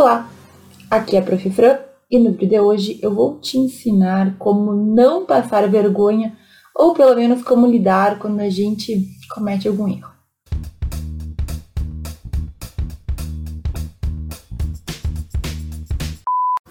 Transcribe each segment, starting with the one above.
Olá, aqui é a Prof. Fran e no vídeo de hoje eu vou te ensinar como não passar vergonha ou pelo menos como lidar quando a gente comete algum erro.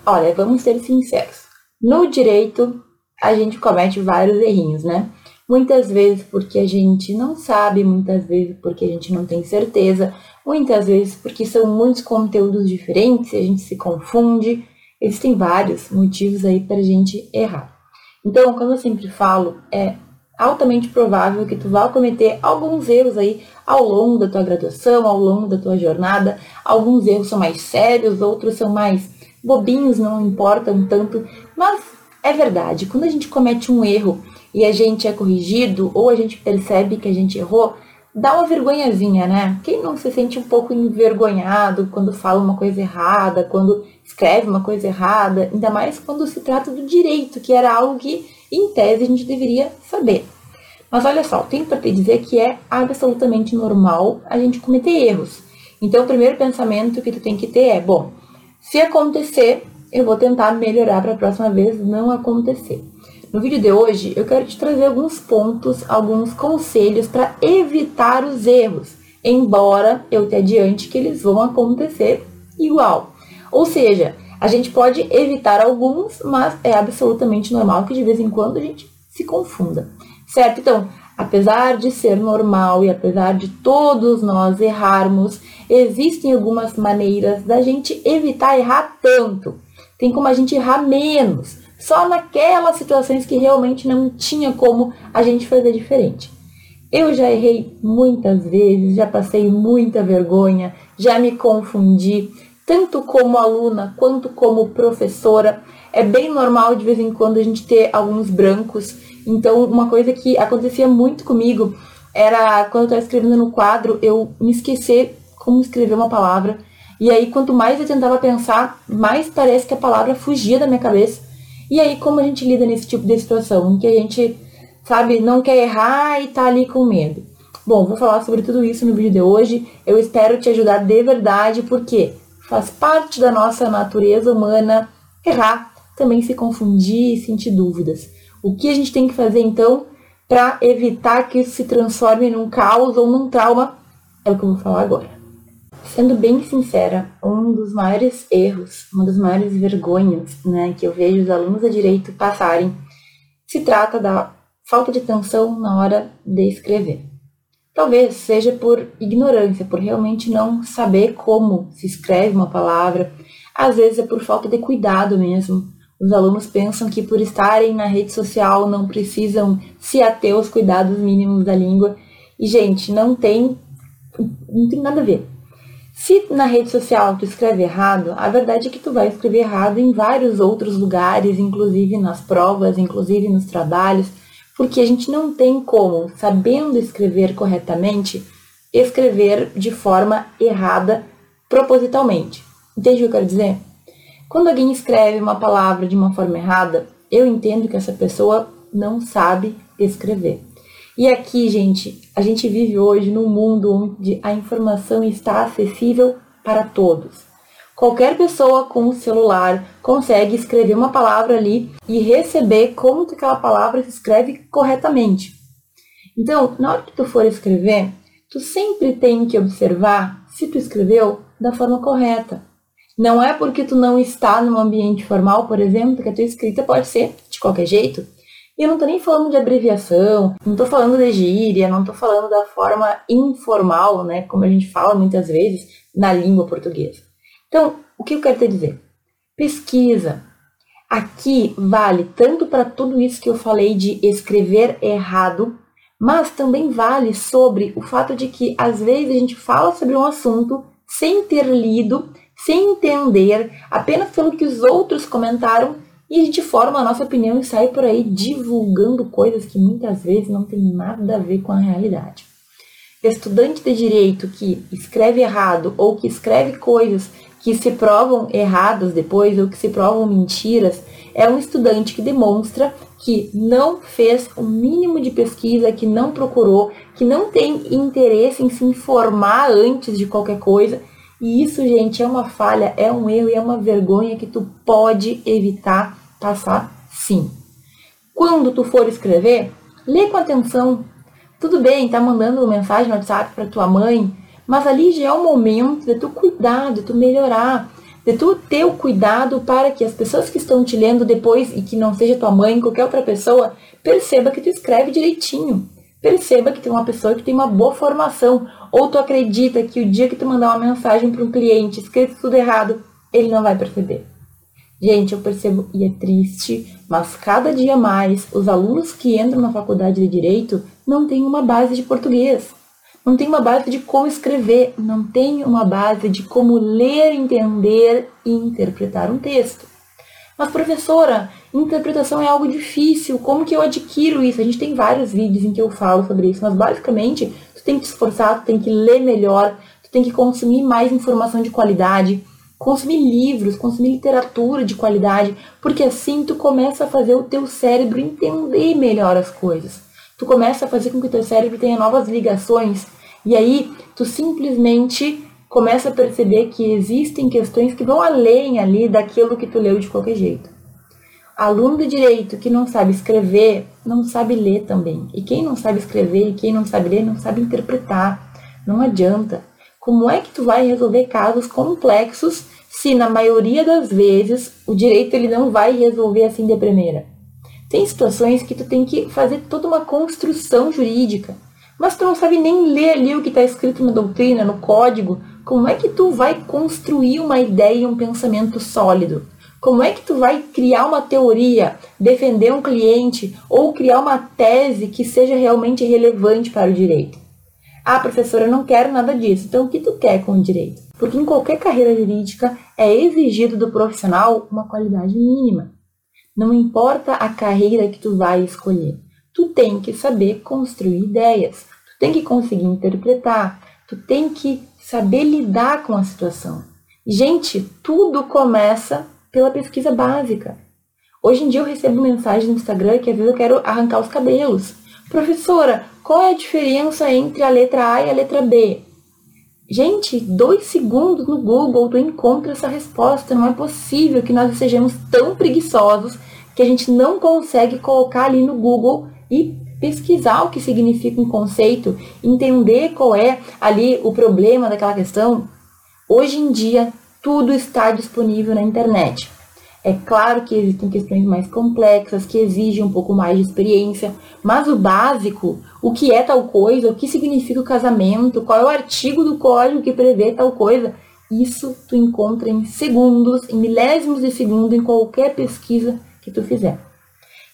Olha, vamos ser sinceros. No direito, a gente comete vários errinhos, né? Muitas vezes porque a gente não sabe, muitas vezes porque a gente não tem certeza, muitas vezes porque são muitos conteúdos diferentes a gente se confunde. Existem vários motivos aí para a gente errar. Então, como eu sempre falo, é altamente provável que tu vá cometer alguns erros aí ao longo da tua graduação, ao longo da tua jornada. Alguns erros são mais sérios, outros são mais bobinhos, não importam tanto, mas é verdade. Quando a gente comete um erro e a gente é corrigido ou a gente percebe que a gente errou, dá uma vergonhazinha, né? Quem não se sente um pouco envergonhado quando fala uma coisa errada, quando escreve uma coisa errada, ainda mais quando se trata do direito, que era algo que, em tese, a gente deveria saber. Mas olha só, tenho para te dizer que é absolutamente normal a gente cometer erros. Então, o primeiro pensamento que tu tem que ter é, bom, se acontecer, eu vou tentar melhorar para a próxima vez não acontecer. No vídeo de hoje, eu quero te trazer alguns pontos, alguns conselhos para evitar os erros, embora eu te adiante que eles vão acontecer igual. Ou seja, a gente pode evitar alguns, mas é absolutamente normal que de vez em quando a gente se confunda. Certo? Então, apesar de ser normal e apesar de todos nós errarmos, existem algumas maneiras da gente evitar errar tanto. Tem como a gente errar menos só naquelas situações que realmente não tinha como a gente fazer diferente. Eu já errei muitas vezes, já passei muita vergonha, já me confundi, tanto como aluna quanto como professora. É bem normal de vez em quando a gente ter alguns brancos. Então, uma coisa que acontecia muito comigo era quando eu estava escrevendo no quadro, eu me esquecer como escrever uma palavra. E aí, quanto mais eu tentava pensar, mais parece que a palavra fugia da minha cabeça. E aí, como a gente lida nesse tipo de situação, em que a gente, sabe, não quer errar e tá ali com medo? Bom, vou falar sobre tudo isso no vídeo de hoje. Eu espero te ajudar de verdade, porque faz parte da nossa natureza humana errar, também se confundir e sentir dúvidas. O que a gente tem que fazer então para evitar que isso se transforme num caos ou num trauma é o que eu vou falar agora. Sendo bem sincera, um dos maiores erros, uma das maiores vergonhas né, que eu vejo os alunos de direito passarem se trata da falta de atenção na hora de escrever. Talvez seja por ignorância, por realmente não saber como se escreve uma palavra, às vezes é por falta de cuidado mesmo. Os alunos pensam que por estarem na rede social não precisam se ater aos cuidados mínimos da língua. E, gente, não tem, não tem nada a ver. Se na rede social tu escreve errado, a verdade é que tu vai escrever errado em vários outros lugares, inclusive nas provas, inclusive nos trabalhos, porque a gente não tem como, sabendo escrever corretamente, escrever de forma errada propositalmente. Entende o que eu quero dizer? Quando alguém escreve uma palavra de uma forma errada, eu entendo que essa pessoa não sabe escrever. E aqui, gente, a gente vive hoje num mundo onde a informação está acessível para todos. Qualquer pessoa com o celular consegue escrever uma palavra ali e receber como que aquela palavra se escreve corretamente. Então, na hora que tu for escrever, tu sempre tem que observar se tu escreveu da forma correta. Não é porque tu não está num ambiente formal, por exemplo, que a tua escrita pode ser de qualquer jeito. E eu não tô nem falando de abreviação, não tô falando de gíria, não tô falando da forma informal, né, como a gente fala muitas vezes na língua portuguesa. Então, o que eu quero te dizer? Pesquisa. Aqui vale tanto para tudo isso que eu falei de escrever errado, mas também vale sobre o fato de que às vezes a gente fala sobre um assunto sem ter lido, sem entender, apenas pelo que os outros comentaram e a gente forma a nossa opinião e sai por aí divulgando coisas que muitas vezes não tem nada a ver com a realidade. Estudante de direito que escreve errado ou que escreve coisas que se provam erradas depois ou que se provam mentiras é um estudante que demonstra que não fez o mínimo de pesquisa, que não procurou, que não tem interesse em se informar antes de qualquer coisa E isso, gente, é uma falha, é um erro e é uma vergonha que tu pode evitar passar sim. Quando tu for escrever, lê com atenção. Tudo bem, tá mandando mensagem no WhatsApp para tua mãe, mas ali já é o momento de tu cuidar, de tu melhorar, de tu ter o cuidado para que as pessoas que estão te lendo depois e que não seja tua mãe, qualquer outra pessoa, perceba que tu escreve direitinho. Perceba que tem uma pessoa que tem uma boa formação. Ou tu acredita que o dia que tu mandar uma mensagem para um cliente escrito tudo errado, ele não vai perceber. Gente, eu percebo e é triste, mas cada dia mais os alunos que entram na faculdade de direito não têm uma base de português não tem uma base de como escrever, não tem uma base de como ler, entender e interpretar um texto. Mas, professora, interpretação é algo difícil, como que eu adquiro isso? A gente tem vários vídeos em que eu falo sobre isso, mas basicamente, tu tem que esforçar, tu tem que ler melhor, tu tem que consumir mais informação de qualidade, consumir livros, consumir literatura de qualidade, porque assim tu começa a fazer o teu cérebro entender melhor as coisas. Tu começa a fazer com que o teu cérebro tenha novas ligações e aí tu simplesmente começa a perceber que existem questões que vão além ali daquilo que tu leu de qualquer jeito. Aluno de direito que não sabe escrever, não sabe ler também. E quem não sabe escrever e quem não sabe ler, não sabe interpretar. Não adianta. Como é que tu vai resolver casos complexos se na maioria das vezes o direito ele não vai resolver assim de primeira? Tem situações que tu tem que fazer toda uma construção jurídica mas tu não sabe nem ler ali o que está escrito na doutrina, no código. Como é que tu vai construir uma ideia e um pensamento sólido? Como é que tu vai criar uma teoria, defender um cliente ou criar uma tese que seja realmente relevante para o direito? Ah, professora, eu não quero nada disso. Então, o que tu quer com o direito? Porque em qualquer carreira jurídica é exigido do profissional uma qualidade mínima. Não importa a carreira que tu vai escolher tu tem que saber construir ideias, tu tem que conseguir interpretar, tu tem que saber lidar com a situação. Gente, tudo começa pela pesquisa básica. Hoje em dia eu recebo mensagem no Instagram que às vezes eu quero arrancar os cabelos. Professora, qual é a diferença entre a letra A e a letra B? Gente, dois segundos no Google tu encontra essa resposta. Não é possível que nós sejamos tão preguiçosos que a gente não consegue colocar ali no Google e pesquisar o que significa um conceito, entender qual é ali o problema daquela questão. Hoje em dia, tudo está disponível na internet. É claro que existem questões mais complexas, que exigem um pouco mais de experiência, mas o básico, o que é tal coisa, o que significa o casamento, qual é o artigo do código que prevê tal coisa, isso tu encontra em segundos, em milésimos de segundo, em qualquer pesquisa que tu fizer.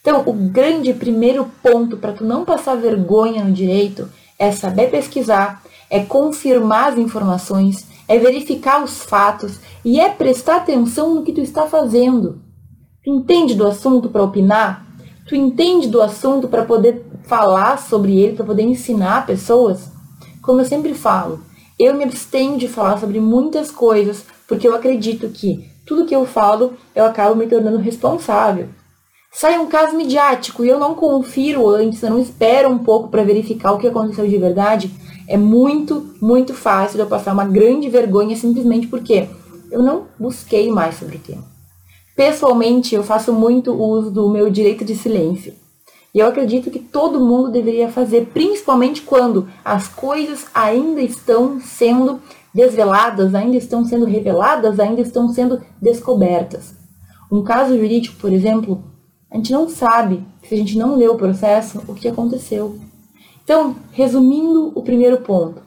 Então, o grande primeiro ponto para tu não passar vergonha no direito é saber pesquisar, é confirmar as informações, é verificar os fatos e é prestar atenção no que tu está fazendo. Tu entende do assunto para opinar? Tu entende do assunto para poder falar sobre ele, para poder ensinar pessoas? Como eu sempre falo, eu me abstenho de falar sobre muitas coisas porque eu acredito que tudo que eu falo eu acabo me tornando responsável sai um caso midiático e eu não confiro antes, eu não espero um pouco para verificar o que aconteceu de verdade, é muito, muito fácil eu passar uma grande vergonha simplesmente porque eu não busquei mais sobre o tema. Pessoalmente, eu faço muito uso do meu direito de silêncio. E eu acredito que todo mundo deveria fazer, principalmente quando as coisas ainda estão sendo desveladas, ainda estão sendo reveladas, ainda estão sendo descobertas. Um caso jurídico, por exemplo, a gente não sabe, se a gente não leu o processo, o que aconteceu. Então, resumindo o primeiro ponto,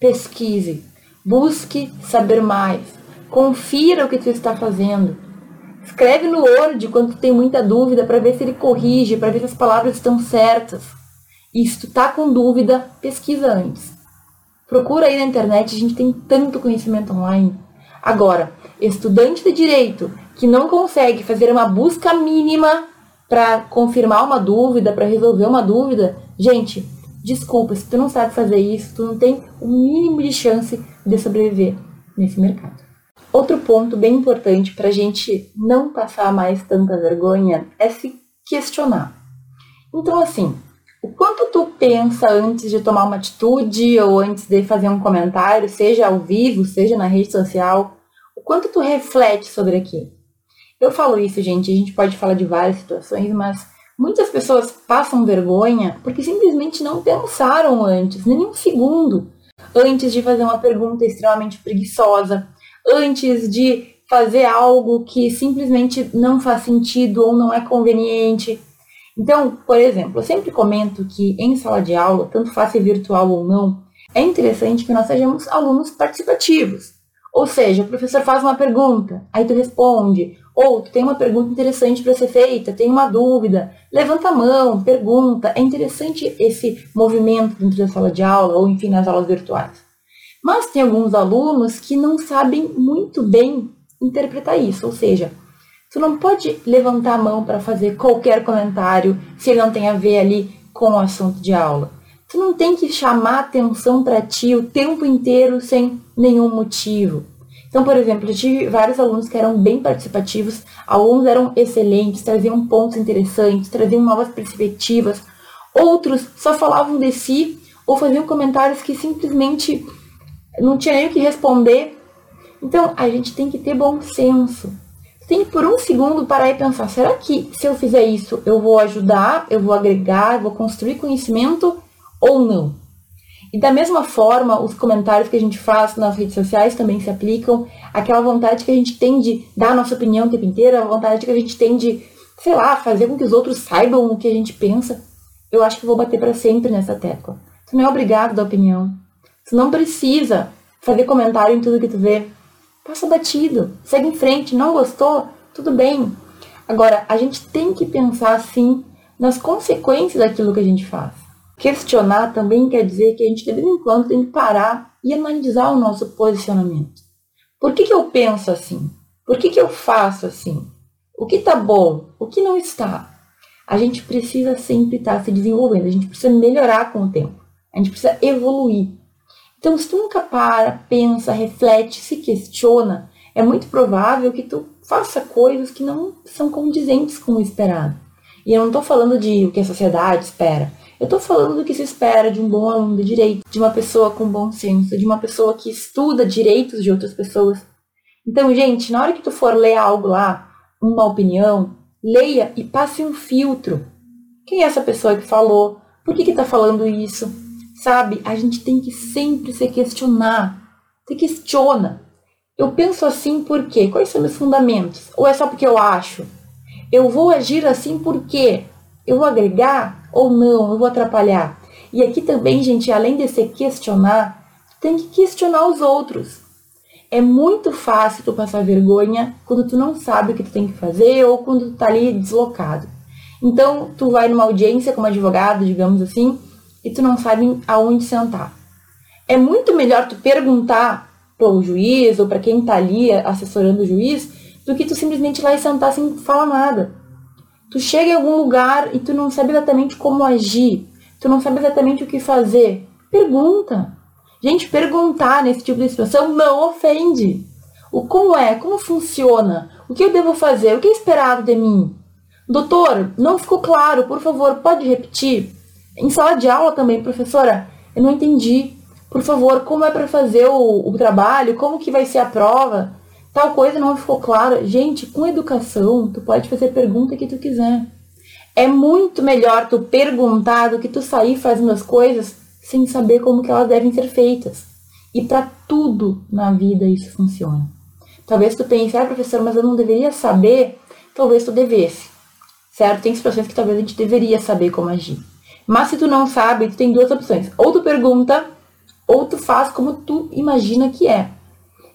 pesquise, busque saber mais, confira o que tu está fazendo. Escreve no Word quando tem muita dúvida para ver se ele corrige, para ver se as palavras estão certas. E se tu tá com dúvida, pesquisa antes. Procura aí na internet, a gente tem tanto conhecimento online. Agora, estudante de direito que não consegue fazer uma busca mínima para confirmar uma dúvida, para resolver uma dúvida, gente, desculpa, se tu não sabe fazer isso, tu não tem o mínimo de chance de sobreviver nesse mercado. Outro ponto bem importante para a gente não passar mais tanta vergonha é se questionar. Então, assim, O quanto tu pensa antes de tomar uma atitude ou antes de fazer um comentário, seja ao vivo, seja na rede social, o quanto tu reflete sobre aquilo. Eu falo isso, gente, a gente pode falar de várias situações, mas muitas pessoas passam vergonha porque simplesmente não pensaram antes, nem um segundo, antes de fazer uma pergunta extremamente preguiçosa, antes de fazer algo que simplesmente não faz sentido ou não é conveniente. Então, por exemplo, eu sempre comento que em sala de aula, tanto faça virtual ou não, é interessante que nós sejamos alunos participativos. Ou seja, o professor faz uma pergunta, aí tu responde, ou tem uma pergunta interessante para ser feita, tem uma dúvida, levanta a mão, pergunta. É interessante esse movimento dentro da sala de aula, ou enfim, nas aulas virtuais. Mas tem alguns alunos que não sabem muito bem interpretar isso, ou seja, tu não pode levantar a mão para fazer qualquer comentário se ele não tem a ver ali com o assunto de aula. Tu não tem que chamar atenção para ti o tempo inteiro sem nenhum motivo. Então, por exemplo, eu tive vários alunos que eram bem participativos, alguns eram excelentes, traziam pontos interessantes, traziam novas perspectivas, outros só falavam de si ou faziam comentários que simplesmente não tinha nem o que responder então, a gente tem que ter bom senso. Tem que, por um segundo, parar e pensar: será que se eu fizer isso, eu vou ajudar, eu vou agregar, eu vou construir conhecimento ou não? E da mesma forma, os comentários que a gente faz nas redes sociais também se aplicam. Aquela vontade que a gente tem de dar a nossa opinião o tempo inteiro, a vontade que a gente tem de, sei lá, fazer com que os outros saibam o que a gente pensa. Eu acho que vou bater para sempre nessa tecla. Tu não é obrigado a dar opinião. Tu não precisa fazer comentário em tudo que tu vê. Passa batido, segue em frente, não gostou? Tudo bem. Agora, a gente tem que pensar assim nas consequências daquilo que a gente faz. Questionar também quer dizer que a gente de vez em quando tem que parar e analisar o nosso posicionamento. Por que, que eu penso assim? Por que, que eu faço assim? O que está bom? O que não está? A gente precisa sempre estar tá se desenvolvendo, a gente precisa melhorar com o tempo, a gente precisa evoluir. Então, se tu nunca para, pensa, reflete, se questiona, é muito provável que tu faça coisas que não são condizentes com o esperado. E eu não estou falando de o que a sociedade espera. Eu estou falando do que se espera de um bom aluno de direito, de uma pessoa com bom senso, de uma pessoa que estuda direitos de outras pessoas. Então, gente, na hora que tu for ler algo lá, uma opinião, leia e passe um filtro. Quem é essa pessoa que falou? Por que está falando isso? Sabe? A gente tem que sempre se questionar. Se questiona. Eu penso assim por quê? Quais são meus fundamentos? Ou é só porque eu acho? Eu vou agir assim por quê? Eu vou agregar ou não? Eu vou atrapalhar? E aqui também, gente, além de se questionar, tem que questionar os outros. É muito fácil tu passar vergonha quando tu não sabe o que tu tem que fazer ou quando tu tá ali deslocado. Então, tu vai numa audiência como advogado, digamos assim, e tu não sabe aonde sentar. É muito melhor tu perguntar para o juiz ou para quem está ali assessorando o juiz do que tu simplesmente ir lá e sentar sem falar nada. Tu chega em algum lugar e tu não sabe exatamente como agir, tu não sabe exatamente o que fazer. Pergunta. Gente, perguntar nesse tipo de situação não ofende. O como é, como funciona, o que eu devo fazer, o que é esperado de mim. Doutor, não ficou claro, por favor, pode repetir? Em sala de aula também, professora, eu não entendi. Por favor, como é para fazer o, o trabalho? Como que vai ser a prova? Tal coisa não ficou clara. Gente, com educação, tu pode fazer pergunta que tu quiser. É muito melhor tu perguntar do que tu sair fazendo as coisas sem saber como que elas devem ser feitas. E para tudo na vida isso funciona. Talvez tu pense, ah, professor, mas eu não deveria saber. Talvez tu devesse. Certo? Tem situações que talvez a gente deveria saber como agir. Mas se tu não sabe, tu tem duas opções. Ou tu pergunta, ou tu faz como tu imagina que é.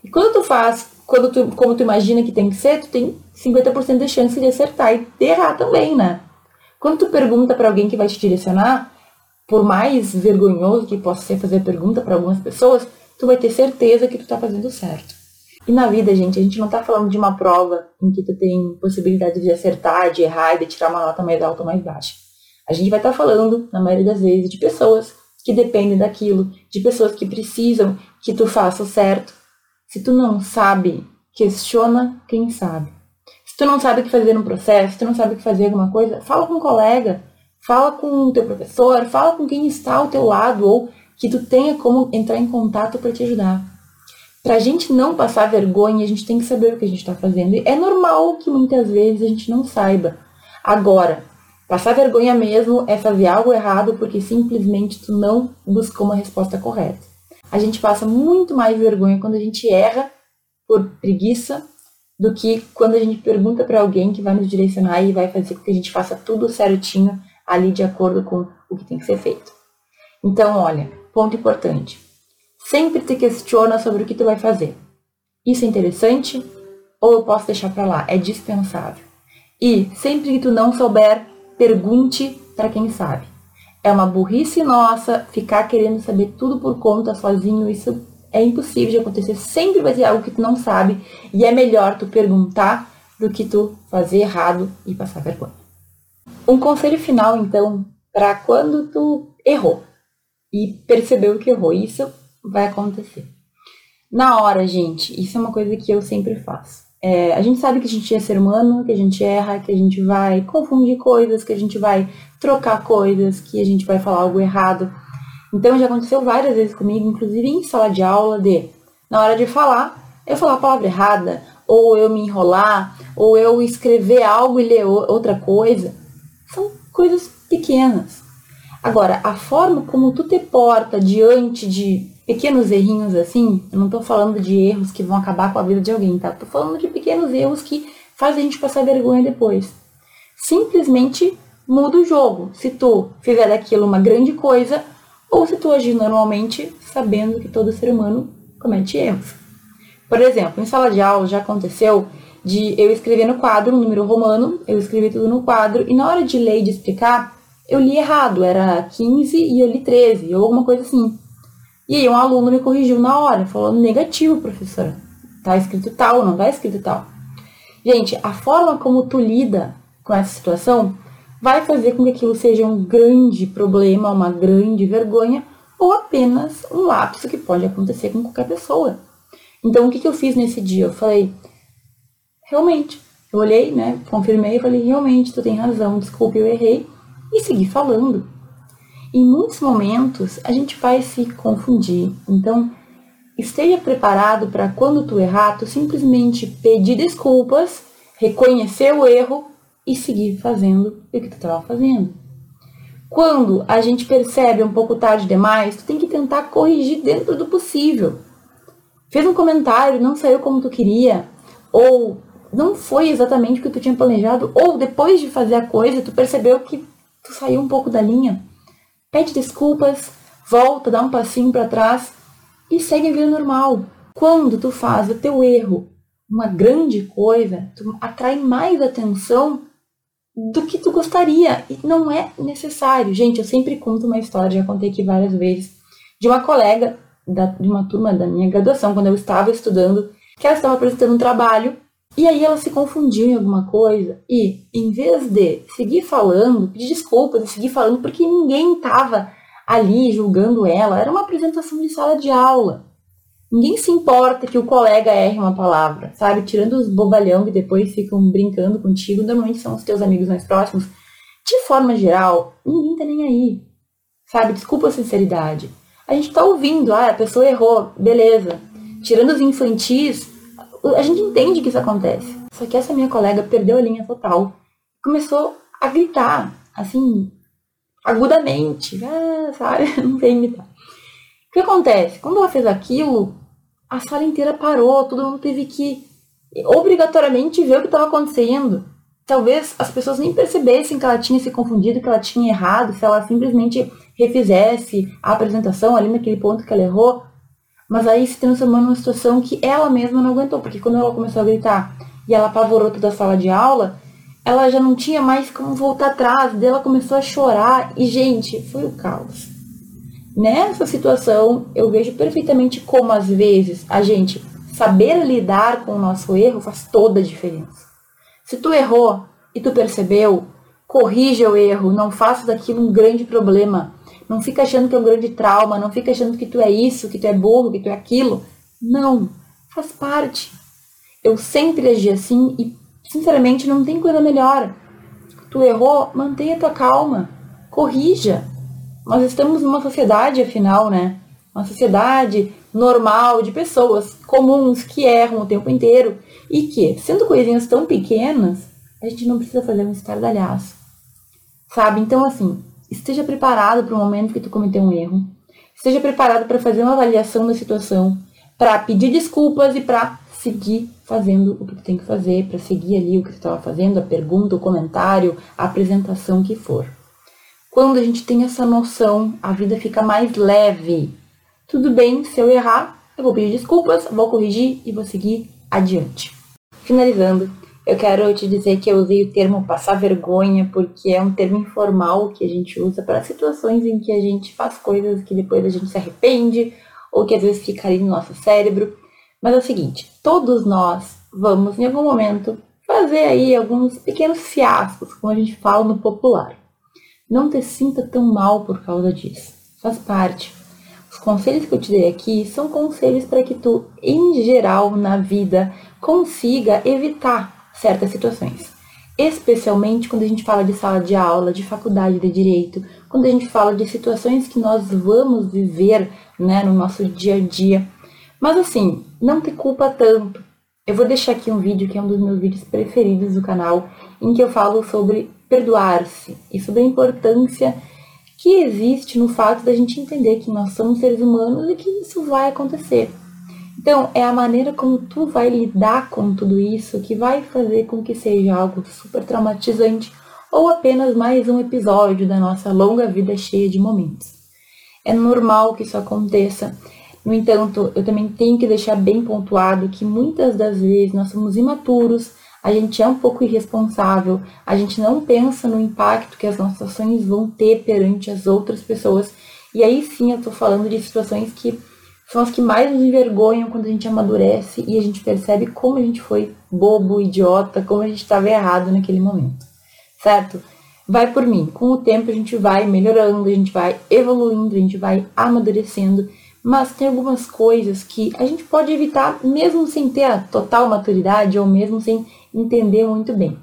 E quando tu faz quando tu, como tu imagina que tem que ser, tu tem 50% de chance de acertar e de errar também, né? Quando tu pergunta para alguém que vai te direcionar, por mais vergonhoso que possa ser fazer pergunta para algumas pessoas, tu vai ter certeza que tu tá fazendo certo. E na vida, gente, a gente não tá falando de uma prova em que tu tem possibilidade de acertar, de errar e de tirar uma nota mais alta ou mais baixa. A gente vai estar tá falando, na maioria das vezes, de pessoas que dependem daquilo, de pessoas que precisam que tu faça o certo. Se tu não sabe, questiona quem sabe. Se tu não sabe o que fazer no processo, se tu não sabe o que fazer alguma coisa, fala com um colega, Fala com o teu professor, fala com quem está ao teu lado ou que tu tenha como entrar em contato para te ajudar. Para a gente não passar vergonha, a gente tem que saber o que a gente está fazendo. E é normal que muitas vezes a gente não saiba. Agora, passar vergonha mesmo é fazer algo errado porque simplesmente tu não buscou uma resposta correta. A gente passa muito mais vergonha quando a gente erra por preguiça do que quando a gente pergunta para alguém que vai nos direcionar e vai fazer com que a gente faça tudo certinho ali de acordo com o que tem que ser feito. Então, olha, ponto importante. Sempre te questiona sobre o que tu vai fazer. Isso é interessante ou eu posso deixar para lá? É dispensável. E sempre que tu não souber, pergunte para quem sabe. É uma burrice nossa ficar querendo saber tudo por conta sozinho. Isso é impossível de acontecer. Sempre vai ter algo que tu não sabe e é melhor tu perguntar do que tu fazer errado e passar vergonha. Um conselho final, então, para quando tu errou e percebeu que errou. Isso vai acontecer. Na hora, gente, isso é uma coisa que eu sempre faço. É, a gente sabe que a gente é ser humano, que a gente erra, que a gente vai confundir coisas, que a gente vai trocar coisas, que a gente vai falar algo errado. Então já aconteceu várias vezes comigo, inclusive em sala de aula, de na hora de falar, eu falar a palavra errada, ou eu me enrolar, ou eu escrever algo e ler outra coisa. São coisas pequenas. Agora, a forma como tu te porta diante de pequenos errinhos assim, eu não tô falando de erros que vão acabar com a vida de alguém, tá? Tô falando de pequenos erros que fazem a gente passar vergonha depois. Simplesmente muda o jogo. Se tu fizer daquilo uma grande coisa, ou se tu agir normalmente, sabendo que todo ser humano comete erros. Por exemplo, em sala de aula já aconteceu de eu escrever no quadro um número romano, eu escrevi tudo no quadro, e na hora de ler e de explicar, eu li errado, era 15 e eu li 13, ou alguma coisa assim. E aí um aluno me corrigiu na hora, falando negativo, professora. Tá escrito tal, não tá escrito tal. Gente, a forma como tu lida com essa situação vai fazer com que aquilo seja um grande problema, uma grande vergonha, ou apenas um lapso que pode acontecer com qualquer pessoa. Então, o que, que eu fiz nesse dia? Eu falei, realmente, eu olhei, né, confirmei falei, realmente, tu tem razão, desculpe, eu errei, e segui falando. Em muitos momentos a gente vai se confundir. Então, esteja preparado para quando tu errar, tu simplesmente pedir desculpas, reconhecer o erro e seguir fazendo o que tu estava fazendo. Quando a gente percebe um pouco tarde demais, tu tem que tentar corrigir dentro do possível. Fez um comentário, não saiu como tu queria, ou não foi exatamente o que tu tinha planejado, ou depois de fazer a coisa, tu percebeu que tu saiu um pouco da linha pede desculpas, volta, dá um passinho para trás e segue a vida normal. Quando tu faz o teu erro uma grande coisa, tu atrai mais atenção do que tu gostaria e não é necessário. Gente, eu sempre conto uma história, já contei aqui várias vezes, de uma colega da, de uma turma da minha graduação, quando eu estava estudando, que ela estava apresentando um trabalho e aí ela se confundiu em alguma coisa e, em vez de seguir falando, pedir desculpas e seguir falando, porque ninguém estava ali julgando ela, era uma apresentação de sala de aula. Ninguém se importa que o colega erre uma palavra, sabe? Tirando os bobalhão que depois ficam brincando contigo, normalmente são os teus amigos mais próximos. De forma geral, ninguém tá nem aí. Sabe? Desculpa a sinceridade. A gente tá ouvindo, ah, a pessoa errou, beleza. Tirando os infantis, a gente entende que isso acontece. Só que essa minha colega perdeu a linha total. Começou a gritar, assim, agudamente. Ah, sabe? Não tem imitar. O que acontece? Quando ela fez aquilo, a sala inteira parou, todo mundo teve que obrigatoriamente ver o que estava acontecendo. Talvez as pessoas nem percebessem que ela tinha se confundido, que ela tinha errado, se ela simplesmente refizesse a apresentação ali naquele ponto que ela errou. Mas aí se transformou numa situação que ela mesma não aguentou, porque quando ela começou a gritar e ela apavorou toda a sala de aula, ela já não tinha mais como voltar atrás, daí ela começou a chorar e, gente, foi o caos. Nessa situação, eu vejo perfeitamente como, às vezes, a gente saber lidar com o nosso erro faz toda a diferença. Se tu errou e tu percebeu, corrija o erro, não faça daquilo um grande problema. Não fica achando que é um grande trauma, não fica achando que tu é isso, que tu é burro, que tu é aquilo. Não, faz parte. Eu sempre agi assim e, sinceramente, não tem coisa melhor. Tu errou, mantenha tua calma. corrija. Nós estamos numa sociedade, afinal, né? Uma sociedade normal de pessoas comuns que erram o tempo inteiro e que, sendo coisinhas tão pequenas, a gente não precisa fazer um estardalhaço. Sabe? Então, assim, esteja preparado para o momento que tu cometeu um erro. Esteja preparado para fazer uma avaliação da situação, para pedir desculpas e para seguir fazendo o que tu tem que fazer, para seguir ali o que tu estava fazendo, a pergunta, o comentário, a apresentação que for. Quando a gente tem essa noção, a vida fica mais leve. Tudo bem, se eu errar, eu vou pedir desculpas, vou corrigir e vou seguir adiante. Finalizando, eu quero te dizer que eu usei o termo passar vergonha porque é um termo informal que a gente usa para situações em que a gente faz coisas que depois a gente se arrepende ou que às vezes fica ali no nosso cérebro. Mas é o seguinte, todos nós vamos em algum momento fazer aí alguns pequenos fiascos, como a gente fala no popular. Não te sinta tão mal por causa disso. Faz parte. Os conselhos que eu te dei aqui são conselhos para que tu, em geral, na vida, consiga evitar certas situações. Especialmente quando a gente fala de sala de aula, de faculdade de direito, quando a gente fala de situações que nós vamos viver né, no nosso dia a dia. Mas assim, não te culpa tanto. Eu vou deixar aqui um vídeo que é um dos meus vídeos preferidos do canal, em que eu falo sobre perdoar-se e sobre a importância que existe no fato da gente entender que nós somos seres humanos e que isso vai acontecer. Então, é a maneira como tu vai lidar com tudo isso que vai fazer com que seja algo super traumatizante ou apenas mais um episódio da nossa longa vida cheia de momentos. É normal que isso aconteça no entanto, eu também tenho que deixar bem pontuado que muitas das vezes nós somos imaturos, a gente é um pouco irresponsável, a gente não pensa no impacto que as nossas ações vão ter perante as outras pessoas. E aí sim eu tô falando de situações que são as que mais nos envergonham quando a gente amadurece e a gente percebe como a gente foi bobo, idiota, como a gente estava errado naquele momento. Certo? Vai por mim. Com o tempo a gente vai melhorando, a gente vai evoluindo, a gente vai amadurecendo mas tem algumas coisas que a gente pode evitar mesmo sem ter a total maturidade ou mesmo sem entender muito bem.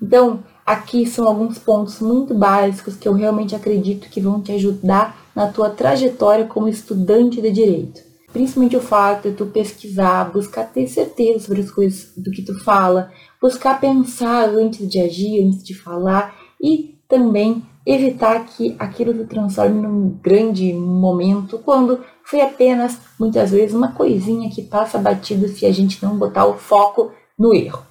Então, aqui são alguns pontos muito básicos que eu realmente acredito que vão te ajudar na tua trajetória como estudante de direito. Principalmente o fato de tu pesquisar, buscar ter certeza sobre as coisas do que tu fala, buscar pensar antes de agir, antes de falar e também evitar que aquilo se transforme num grande momento quando foi apenas, muitas vezes, uma coisinha que passa batido se a gente não botar o foco no erro,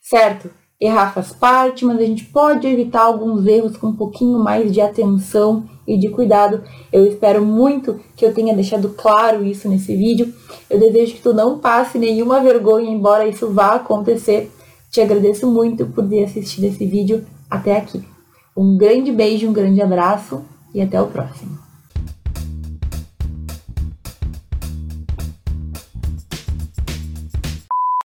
certo? Errar faz parte, mas a gente pode evitar alguns erros com um pouquinho mais de atenção e de cuidado. Eu espero muito que eu tenha deixado claro isso nesse vídeo. Eu desejo que tu não passe nenhuma vergonha, embora isso vá acontecer. Te agradeço muito por ter assistido esse vídeo até aqui. Um grande beijo, um grande abraço e até o próximo.